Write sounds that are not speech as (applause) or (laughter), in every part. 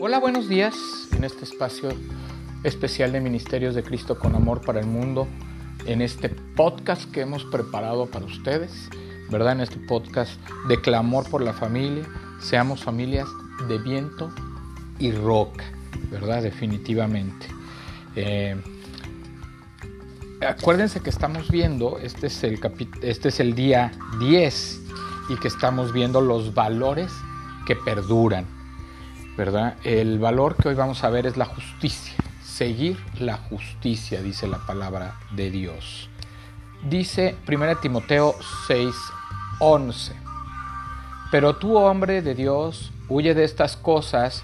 Hola, buenos días en este espacio especial de Ministerios de Cristo con Amor para el Mundo, en este podcast que hemos preparado para ustedes, ¿verdad? En este podcast de clamor por la familia, seamos familias de viento y roca, ¿verdad? Definitivamente. Eh, acuérdense que estamos viendo, este es, el este es el día 10 y que estamos viendo los valores que perduran, ¿verdad? El valor que hoy vamos a ver es la justicia, seguir la justicia, dice la palabra de Dios. Dice 1 Timoteo 6, 11. Pero tú, hombre de Dios, huye de estas cosas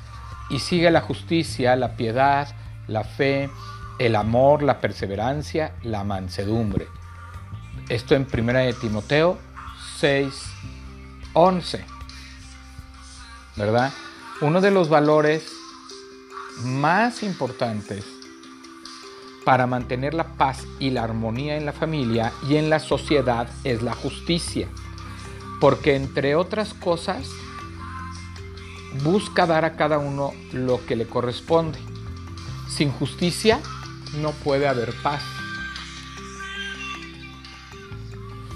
y sigue la justicia, la piedad, la fe, el amor, la perseverancia, la mansedumbre. Esto en 1 de Timoteo 6, 11. ¿Verdad? Uno de los valores más importantes para mantener la paz y la armonía en la familia y en la sociedad es la justicia. Porque entre otras cosas, busca dar a cada uno lo que le corresponde. Sin justicia no puede haber paz.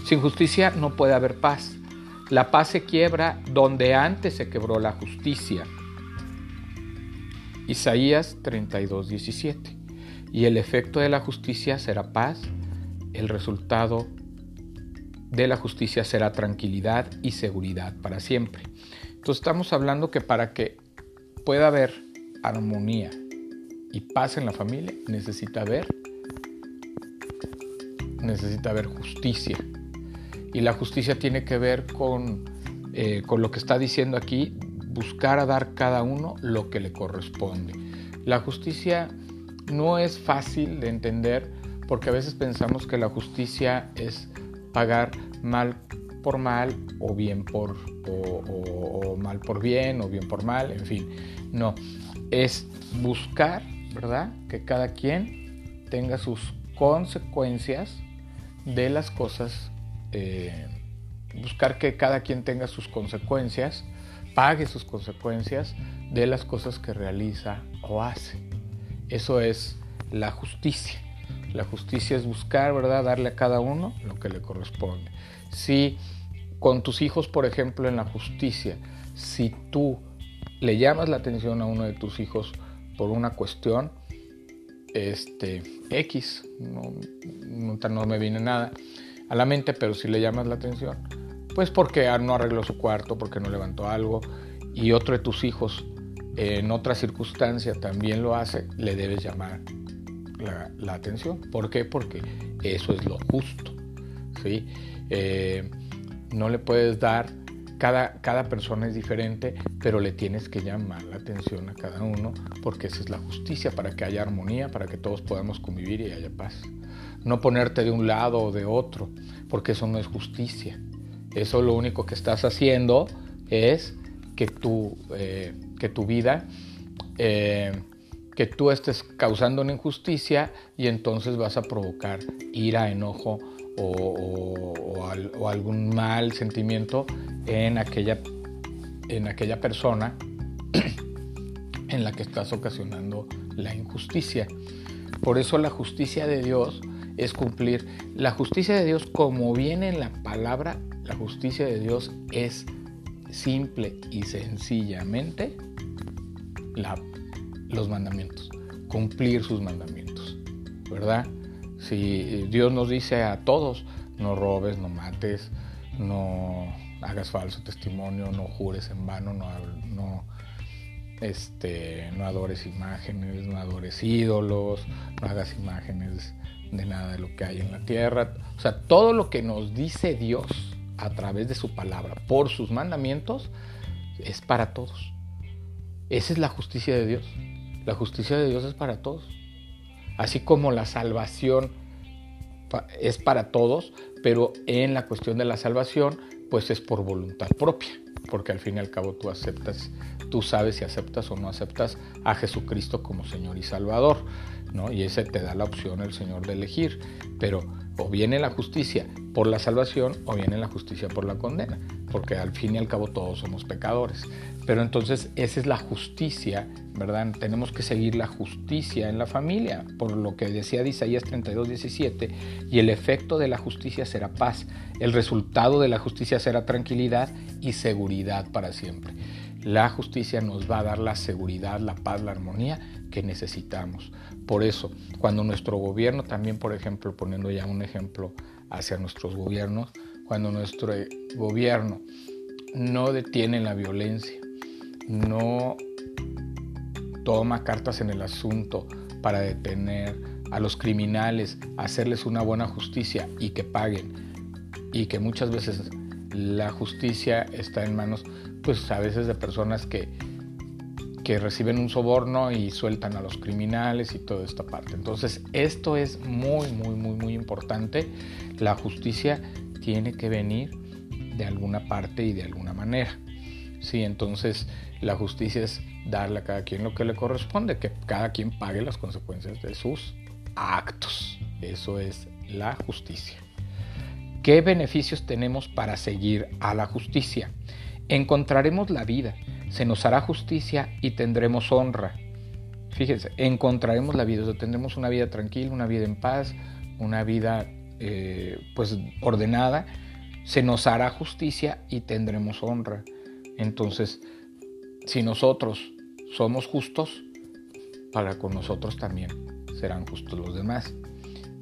Sin justicia no puede haber paz. La paz se quiebra donde antes se quebró la justicia. Isaías 32, 17. Y el efecto de la justicia será paz, el resultado de la justicia será tranquilidad y seguridad para siempre. Entonces estamos hablando que para que pueda haber armonía y paz en la familia, necesita haber necesita haber justicia. Y la justicia tiene que ver con, eh, con lo que está diciendo aquí, buscar a dar cada uno lo que le corresponde. La justicia no es fácil de entender porque a veces pensamos que la justicia es pagar mal por mal o bien por o, mal por bien o bien por mal, en fin, no, es buscar, ¿verdad? Que cada quien tenga sus consecuencias de las cosas, eh, buscar que cada quien tenga sus consecuencias, pague sus consecuencias de las cosas que realiza o hace. Eso es la justicia. La justicia es buscar, ¿verdad? Darle a cada uno lo que le corresponde. Si con tus hijos, por ejemplo, en la justicia, si tú le llamas la atención a uno de tus hijos por una cuestión, este, X, no, no, me viene nada a la mente, pero si le llamas la atención, pues porque no arregló su cuarto, porque no levantó algo, y otro de tus hijos en otra circunstancia también lo hace, le debes llamar la, atención. ¿Por qué? Porque eso es lo justo. ¿sí? Eh, no le puedes dar, cada, cada persona es diferente, pero le tienes que llamar la atención a cada uno porque esa es la justicia, para que haya armonía, para que todos podamos convivir y haya paz. No ponerte de un lado o de otro, porque eso no es justicia. Eso lo único que estás haciendo es que tu, eh, que tu vida eh, que tú estés causando una injusticia y entonces vas a provocar ira, enojo o, algún mal sentimiento en aquella, en aquella persona en la que estás ocasionando la injusticia. Por eso la justicia de Dios es cumplir. La justicia de Dios, como viene en la palabra, la justicia de Dios es simple y sencillamente la los mandamientos, cumplir sus mandamientos, ¿verdad? Si Dios nos dice a todos, no robes, no mates, no hagas falso testimonio, no jures en vano, no, este, no adores imágenes, no adores ídolos, no hagas imágenes de nada de lo que hay en la tierra. O sea, todo lo que nos dice Dios a través de su palabra, por sus mandamientos, es para todos. Esa es la justicia de Dios. La justicia de Dios es para todos. Así como la salvación es para todos, pero en la cuestión de la salvación, pues es por voluntad propia, porque al fin y al cabo tú aceptas, tú sabes si aceptas o no aceptas a Jesucristo como Señor y Salvador, ¿no? Y ese te da la opción el Señor de elegir, pero o viene la justicia por la salvación o viene la justicia por la condena, porque al fin y al cabo todos somos pecadores. Pero entonces esa es la justicia, ¿verdad? Tenemos que seguir la justicia en la familia, por lo que decía Isaías 32, 17, y el efecto de la justicia será paz, el resultado de la justicia será tranquilidad y seguridad para siempre. La justicia nos va a dar la seguridad, la paz, la armonía que necesitamos. Por eso, cuando nuestro gobierno, también por ejemplo, poniendo ya un ejemplo hacia nuestros gobiernos, cuando nuestro gobierno no detiene la violencia, no toma cartas en el asunto para detener a los criminales, hacerles una buena justicia y que paguen, y que muchas veces la justicia está en manos, pues a veces de personas que que reciben un soborno y sueltan a los criminales y toda esta parte. Entonces, esto es muy, muy, muy, muy importante. La justicia tiene que venir de alguna parte y de alguna manera. Sí, entonces la justicia es darle a cada quien lo que le corresponde, que cada quien pague las consecuencias de sus actos. Eso es la justicia. ¿Qué beneficios tenemos para seguir a la justicia? Encontraremos la vida, se nos hará justicia y tendremos honra. Fíjense, encontraremos la vida, tendremos una vida tranquila, una vida en paz, una vida eh, pues ordenada, se nos hará justicia y tendremos honra. Entonces, si nosotros somos justos, para con nosotros también serán justos los demás.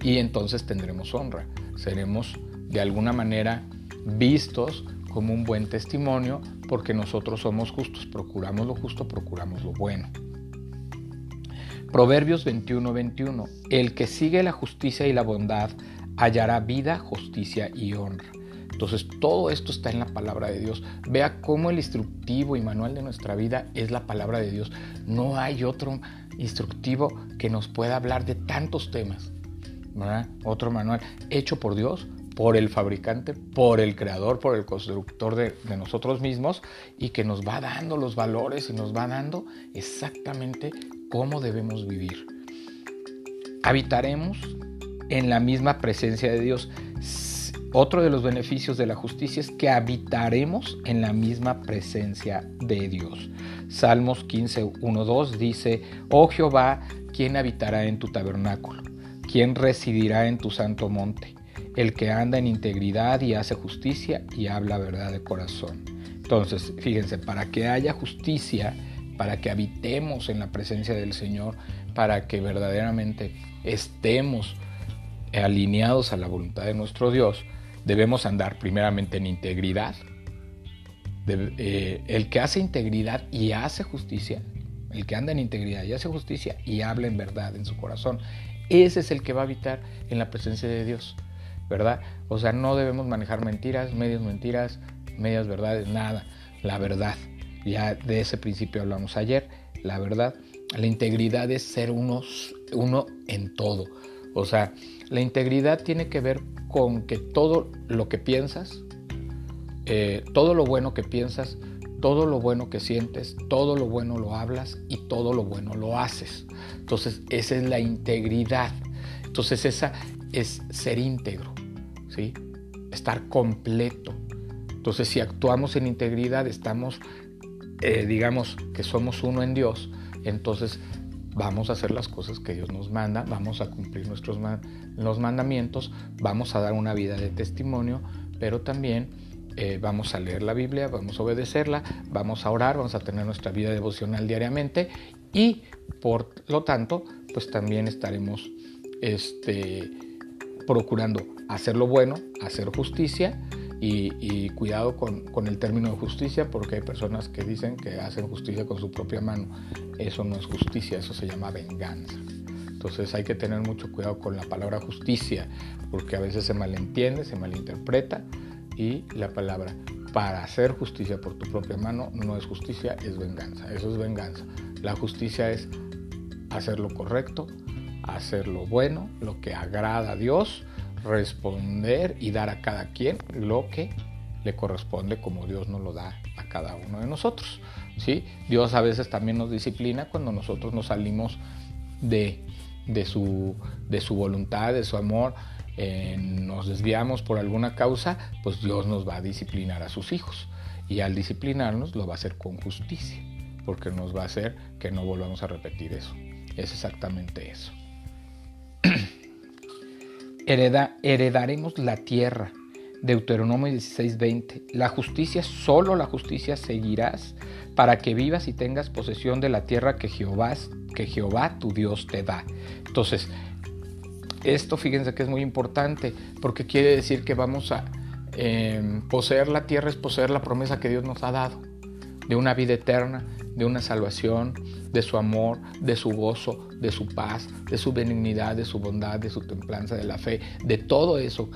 Y entonces tendremos honra. Seremos de alguna manera vistos como un buen testimonio porque nosotros somos justos, procuramos lo justo, procuramos lo bueno. Proverbios 21, 21. El que sigue la justicia y la bondad hallará vida, justicia y honra. Entonces todo esto está en la palabra de Dios. Vea cómo el instructivo y manual de nuestra vida es la palabra de Dios. No hay otro instructivo que nos pueda hablar de tantos temas. Otro manual hecho por Dios por el fabricante, por el creador, por el constructor de, nosotros mismos y que nos va dando los valores y nos va dando exactamente cómo debemos vivir. Habitaremos en la misma presencia de Dios. Otro de los beneficios de la justicia es que habitaremos en la misma presencia de Dios. Salmos 15, 1, 2 dice, Oh Jehová, ¿quién habitará en tu tabernáculo? ¿Quién residirá en tu santo monte? El que anda en integridad y hace justicia y habla verdad de corazón. Entonces, fíjense, para que haya justicia, para que habitemos en la presencia del Señor, para que verdaderamente estemos alineados a la voluntad de nuestro Dios, debemos andar primeramente en integridad. Eh, el que hace integridad y hace justicia, el que anda en integridad y hace justicia y habla en verdad en su corazón, ese es el que va a habitar en la presencia de Dios. ¿Verdad? O sea, no debemos manejar mentiras, medias mentiras, medias verdades, nada. La verdad. Ya de ese principio hablamos ayer. La verdad. La integridad es ser uno en todo. O sea, la integridad tiene que ver con que todo lo que piensas, eh, todo lo bueno que piensas, todo lo bueno que sientes, todo lo bueno lo hablas y todo lo bueno lo haces. Entonces, esa es la integridad. Entonces, esa es ser íntegro. Estar completo. Entonces, si actuamos en integridad, estamos, eh, digamos, que somos uno en Dios, entonces vamos a hacer las cosas que Dios nos manda, vamos a cumplir nuestros los mandamientos, vamos a dar una vida de testimonio, pero también eh, vamos a leer la Biblia, vamos a obedecerla, vamos a orar, vamos a tener nuestra vida devocional diariamente y por lo tanto, pues también estaremos este, procurando hacer lo bueno, hacer justicia y, cuidado con, el término de justicia porque hay personas que dicen que hacen justicia con su propia mano. Eso no es justicia, eso se llama venganza. Entonces hay que tener mucho cuidado con la palabra justicia porque a veces se malentiende, se malinterpreta y la palabra para hacer justicia por tu propia mano no es justicia, es venganza. Eso es venganza. La justicia es hacer lo correcto, hacer lo bueno, lo que agrada a Dios, responder y dar a cada quien lo que le corresponde como Dios nos lo da a cada uno de nosotros. ¿sí? Dios a veces también nos disciplina cuando nosotros nos salimos de, de, su, de su voluntad, de su amor eh, nos desviamos por alguna causa, pues Dios nos va a disciplinar a sus hijos. Y al disciplinarnos lo va a hacer con justicia, porque nos va a hacer que no volvamos a repetir eso. Es exactamente eso. (clears throat) Hereda, heredaremos la tierra. Deuteronomio 16:20. La justicia, solo la justicia seguirás para que vivas y tengas posesión de la tierra que Jehová, que Jehová tu Dios te da. Entonces, esto fíjense que es muy importante porque quiere decir que vamos a eh, poseer la tierra, es poseer la promesa que Dios nos ha dado de una vida eterna, de una salvación, de su amor, de su gozo, de su paz, de su benignidad, de su bondad, de su templanza, de la fe, de todo eso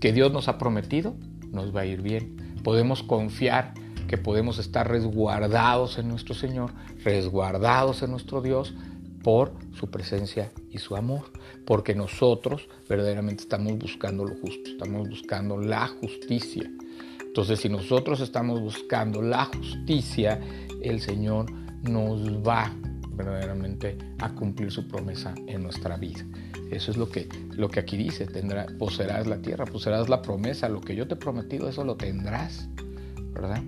que Dios nos ha prometido, nos va a ir bien. Podemos confiar que podemos estar resguardados en nuestro Señor, resguardados en nuestro Dios por su presencia y su amor, porque nosotros verdaderamente estamos buscando lo justo, estamos buscando la justicia. Entonces, si nosotros estamos buscando la justicia, el Señor nos va verdaderamente a cumplir su promesa en nuestra vida. Eso es lo que, lo que aquí dice, tendrá, poseerás la tierra, poseerás la promesa, lo que yo te he prometido, eso lo tendrás, ¿verdad?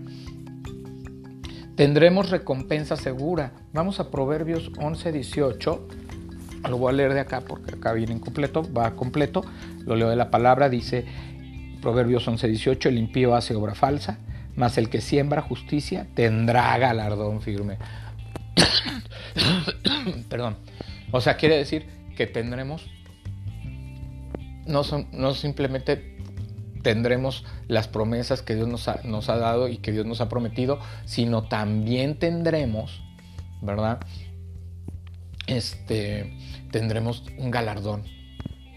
Tendremos recompensa segura. Vamos a Proverbios 11, 18. Lo voy a leer de acá porque acá viene incompleto, va completo. Lo leo de la palabra, dice, Proverbios 11:18, el impío hace obra falsa, mas el que siembra justicia tendrá galardón firme. (coughs) Perdón. O sea, quiere decir que tendremos, no, son, no simplemente tendremos las promesas que Dios nos ha, nos ha dado y que Dios nos ha prometido, sino también tendremos, ¿verdad? Este, tendremos un galardón,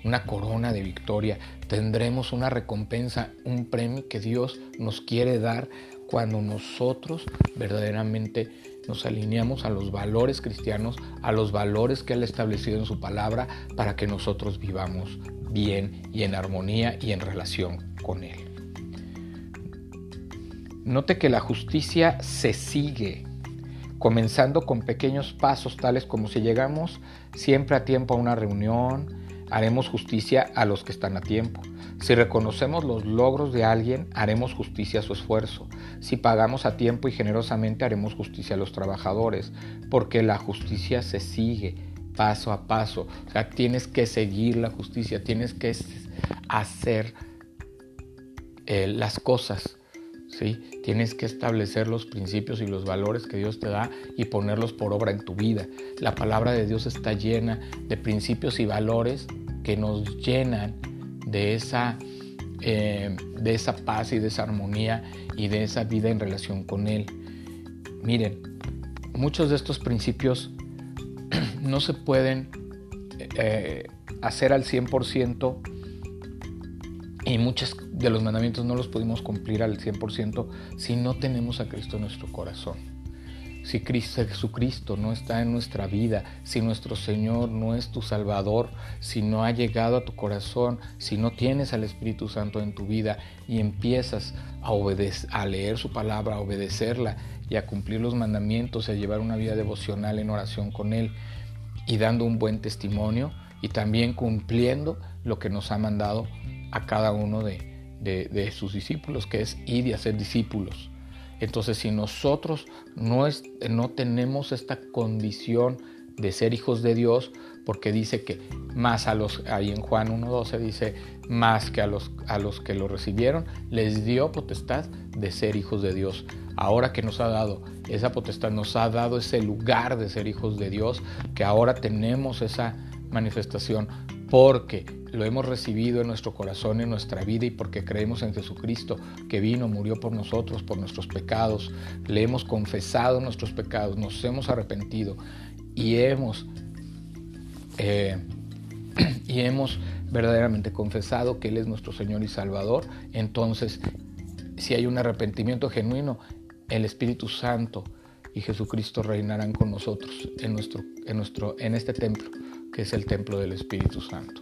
una corona de victoria, tendremos una recompensa, un premio que Dios nos quiere dar cuando nosotros verdaderamente nos alineamos a los valores cristianos, a los valores que Él ha establecido en su palabra para que nosotros vivamos bien y en armonía y en relación con Él. Note que la justicia se sigue, comenzando con pequeños pasos tales como si llegamos siempre a tiempo a una reunión, haremos justicia a los que están a tiempo. Si reconocemos los logros de alguien, haremos justicia a su esfuerzo. Si pagamos a tiempo y generosamente, haremos justicia a los trabajadores, porque la justicia se sigue paso a paso. O sea, tienes que seguir la justicia, tienes que hacer eh, las cosas. ¿sí? Tienes que establecer los principios y los valores que Dios te da y ponerlos por obra en tu vida. La palabra de Dios está llena de principios y valores que nos llenan de esa, eh, de esa paz y de esa armonía y de esa vida en relación con Él. Miren, muchos de estos principios (clears throat) no se pueden eh, hacer al 100% y muchos de los mandamientos no los pudimos cumplir al 100% si no tenemos a Cristo en nuestro corazón si Cristo, Jesucristo no está en nuestra vida, si nuestro Señor no es tu Salvador, si no ha llegado a tu corazón, si no tienes al Espíritu Santo en tu vida y empiezas a, a leer su palabra, a obedecerla y a cumplir los mandamientos y a llevar una vida devocional en oración con Él y dando un buen testimonio y también cumpliendo lo que nos ha mandado a cada uno de, de sus discípulos, que es ir y hacer discípulos. Entonces, si nosotros no, no tenemos esta condición de ser hijos de Dios, porque dice que más a los, ahí en Juan 1.12 dice, más que a los, a los que lo recibieron, les dio potestad de ser hijos de Dios. Ahora que nos ha dado esa potestad, nos ha dado ese lugar de ser hijos de Dios, que ahora tenemos esa manifestación, porque lo hemos recibido en nuestro corazón, en nuestra vida y porque creemos en Jesucristo que vino, murió por nosotros, por nuestros pecados. Le hemos confesado nuestros pecados, nos hemos arrepentido y hemos, eh, (clears throat) y hemos verdaderamente confesado que Él es nuestro Señor y Salvador. Entonces, si hay un arrepentimiento genuino, el Espíritu Santo y Jesucristo reinarán con nosotros en, nuestro, en, nuestro, en este templo, que es el templo del Espíritu Santo.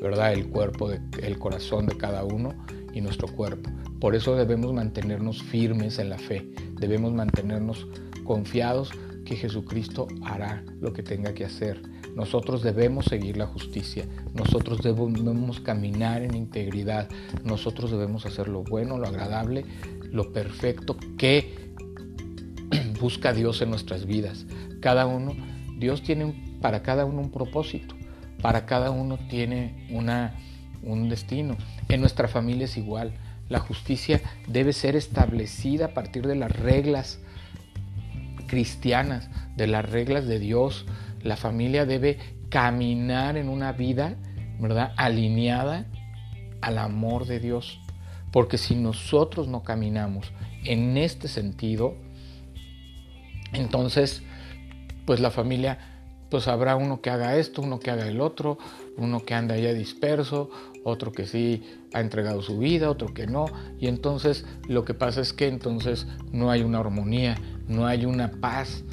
¿Verdad? El cuerpo, el corazón de cada uno y nuestro cuerpo. Por eso debemos mantenernos firmes en la fe, debemos mantenernos confiados que Jesucristo hará lo que tenga que hacer. Nosotros debemos seguir la justicia, nosotros debemos caminar en integridad, nosotros debemos hacer lo bueno, lo agradable, lo perfecto que (clears throat) busca Dios en nuestras vidas. Cada uno, Dios tiene para cada uno un propósito, para cada uno tiene una, un destino. En nuestra familia es igual. La justicia debe ser establecida a partir de las reglas cristianas, de las reglas de Dios. La familia debe caminar en una vida, ¿verdad? Alineada al amor de Dios. Porque si nosotros no caminamos en este sentido, entonces, pues la familia, pues habrá uno que haga esto, uno que haga el otro, uno que anda ya disperso, otro que sí ha entregado su vida, otro que no. Y entonces lo que pasa es que entonces no hay una armonía, no hay una paz,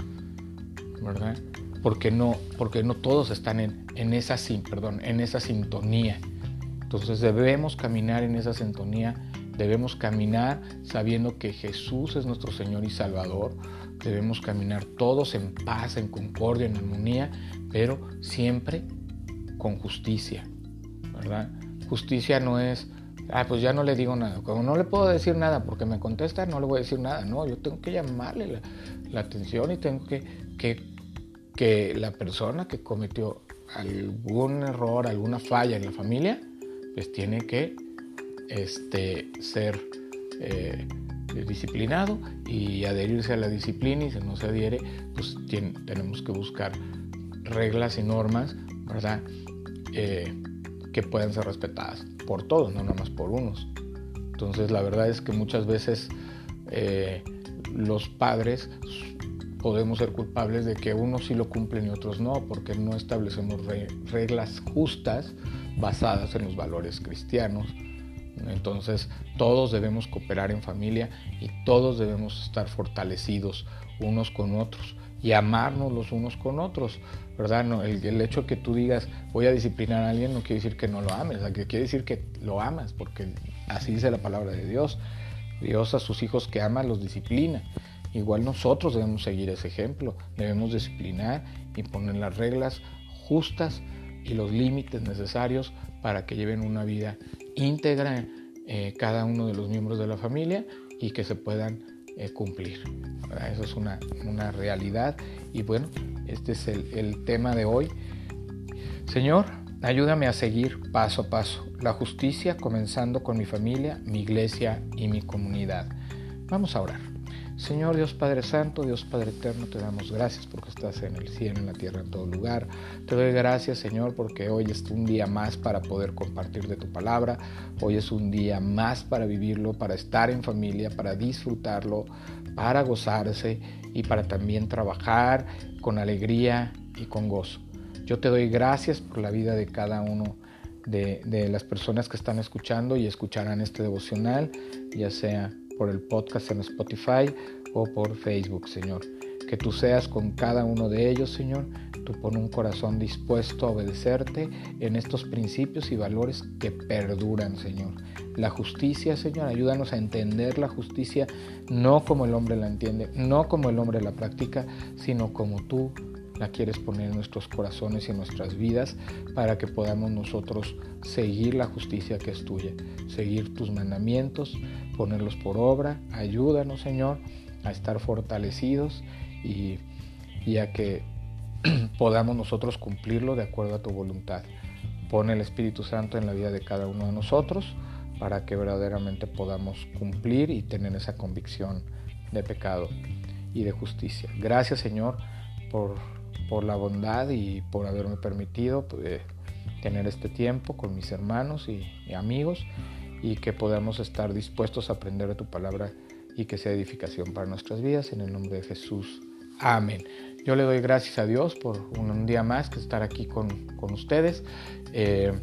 ¿verdad? Porque no, porque no todos están en, en, esa, perdón, en esa sintonía. Entonces debemos caminar en esa sintonía, debemos caminar sabiendo que Jesús es nuestro Señor y Salvador, debemos caminar todos en paz, en concordia, en armonía, pero siempre con justicia, ¿verdad? Justicia no es, ah, pues ya no le digo nada. Como no le puedo decir nada porque me contesta, no le voy a decir nada. No, yo tengo que llamarle la, atención y tengo que, que, que la persona que cometió algún error, alguna falla en la familia, pues tiene que este, ser eh, disciplinado y adherirse a la disciplina y si no se adhiere, pues tenemos que buscar reglas y normas, ¿verdad? Eh, que puedan ser respetadas por todos, no nada más por unos. Entonces la verdad es que muchas veces eh, los padres podemos ser culpables de que unos sí lo cumplen y otros no, porque no establecemos reglas justas basadas en los valores cristianos. Entonces todos debemos cooperar en familia y todos debemos estar fortalecidos unos con otros y amarnos los unos con otros, ¿verdad? No, el, hecho que tú digas voy a disciplinar a alguien no quiere decir que no lo ames, quiere decir que lo amas, porque así dice la palabra de Dios. Dios a sus hijos que ama los disciplina. Igual nosotros debemos seguir ese ejemplo, debemos disciplinar y poner las reglas justas y los límites necesarios para que lleven una vida íntegra eh, cada uno de los miembros de la familia y que se puedan eh, cumplir. Eso es una, una, realidad. Y bueno, este es el, el tema de hoy. Señor, ayúdame a seguir paso a paso la justicia, comenzando con mi familia, mi iglesia y mi comunidad. Vamos a orar. Señor Dios Padre Santo, Dios Padre Eterno, te damos gracias porque estás en el cielo, en la tierra, en todo lugar. Te doy gracias, Señor, porque hoy es un día más para poder compartir de tu palabra. Hoy es un día más para vivirlo, para estar en familia, para disfrutarlo, para gozarse y para también trabajar con alegría y con gozo. Yo te doy gracias por la vida de cada uno de, de las personas que están escuchando y escucharán este devocional, ya sea por el podcast en Spotify o por Facebook, Señor. Que tú seas con cada uno de ellos, Señor. Tú pon un corazón dispuesto a obedecerte en estos principios y valores que perduran, Señor. La justicia, Señor, ayúdanos a entender la justicia no como el hombre la entiende, no como el hombre la practica, sino como tú la quieres poner en nuestros corazones y en nuestras vidas para que podamos nosotros seguir la justicia que es tuya, seguir tus mandamientos, ponerlos por obra. Ayúdanos, Señor, a estar fortalecidos y, a que (clears throat) podamos nosotros cumplirlo de acuerdo a tu voluntad. Pone el Espíritu Santo en la vida de cada uno de nosotros para que verdaderamente podamos cumplir y tener esa convicción de pecado y de justicia. Gracias Señor por por la bondad y por haberme permitido pues, tener este tiempo con mis hermanos y, amigos y que podamos estar dispuestos a aprender de tu palabra y que sea edificación para nuestras vidas. En el nombre de Jesús. Amén. Yo le doy gracias a Dios por un, día más que estar aquí con, ustedes. Eh,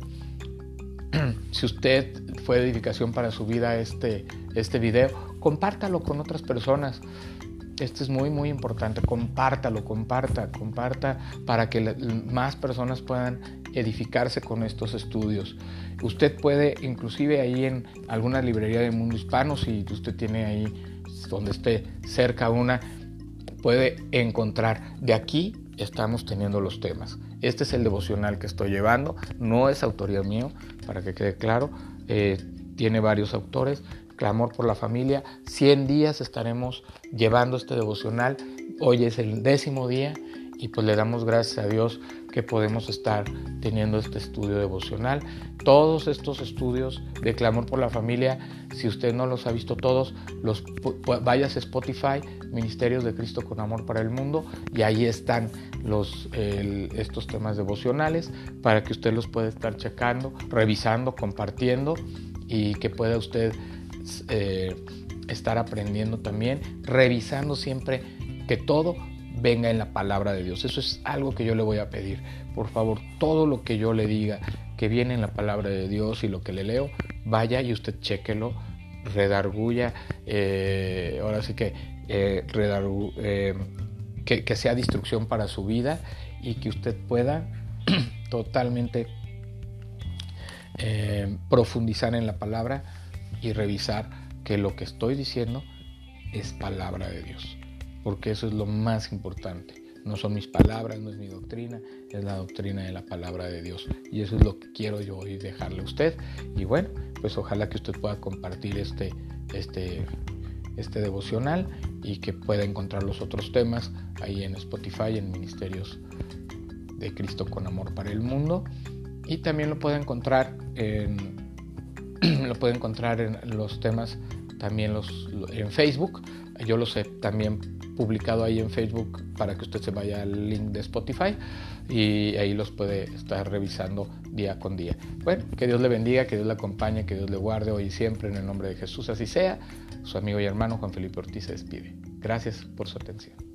(clears throat) si usted fue edificación para su vida este, este video, compártalo con otras personas. Esto es muy, muy importante. Compártalo, comparta, comparta para que más personas puedan edificarse con estos estudios. Usted puede, inclusive ahí en alguna librería del mundo hispano, si usted tiene ahí donde esté cerca una, puede encontrar. De aquí estamos teniendo los temas. Este es el devocional que estoy llevando, no es autoría mío, para que quede claro. Eh, tiene varios autores. Clamor por la familia. 100 días estaremos llevando este devocional. Hoy es el décimo día y pues le damos gracias a Dios que podemos estar teniendo este estudio devocional. Todos estos estudios de clamor por la familia, si usted no los ha visto todos, los vayas a Spotify, Ministerios de Cristo con Amor para el Mundo, y ahí están los, estos temas devocionales para que usted los pueda estar checando, revisando, compartiendo y que pueda usted eh, estar aprendiendo también, revisando siempre que todo venga en la palabra de Dios. Eso es algo que yo le voy a pedir. Por favor, todo lo que yo le diga que viene en la palabra de Dios y lo que le leo, vaya y usted chequelo, redarguya, eh, ahora sí que, eh, eh, que, que sea destrucción para su vida y que usted pueda (clears throat) totalmente profundizar en la palabra y revisar que lo que estoy diciendo es palabra de Dios porque eso es lo más importante. No son mis palabras, no es mi doctrina, es la doctrina de la palabra de Dios. Y eso es lo que quiero yo hoy dejarle a usted. Y bueno, pues ojalá que usted pueda compartir este, este, este devocional y que pueda encontrar los otros temas ahí en Spotify, en Ministerios de Cristo con Amor para el Mundo. Y también lo puede encontrar en, (clears throat) lo puede encontrar en los temas también los, en Facebook. Yo los he también publicado ahí en Facebook para que usted se vaya al link de Spotify y ahí los puede estar revisando día con día. Bueno, que Dios le bendiga, que Dios le acompañe, que Dios le guarde hoy y siempre en el nombre de Jesús, así sea. Su amigo y hermano Juan Felipe Ortiz se despide. Gracias por su atención.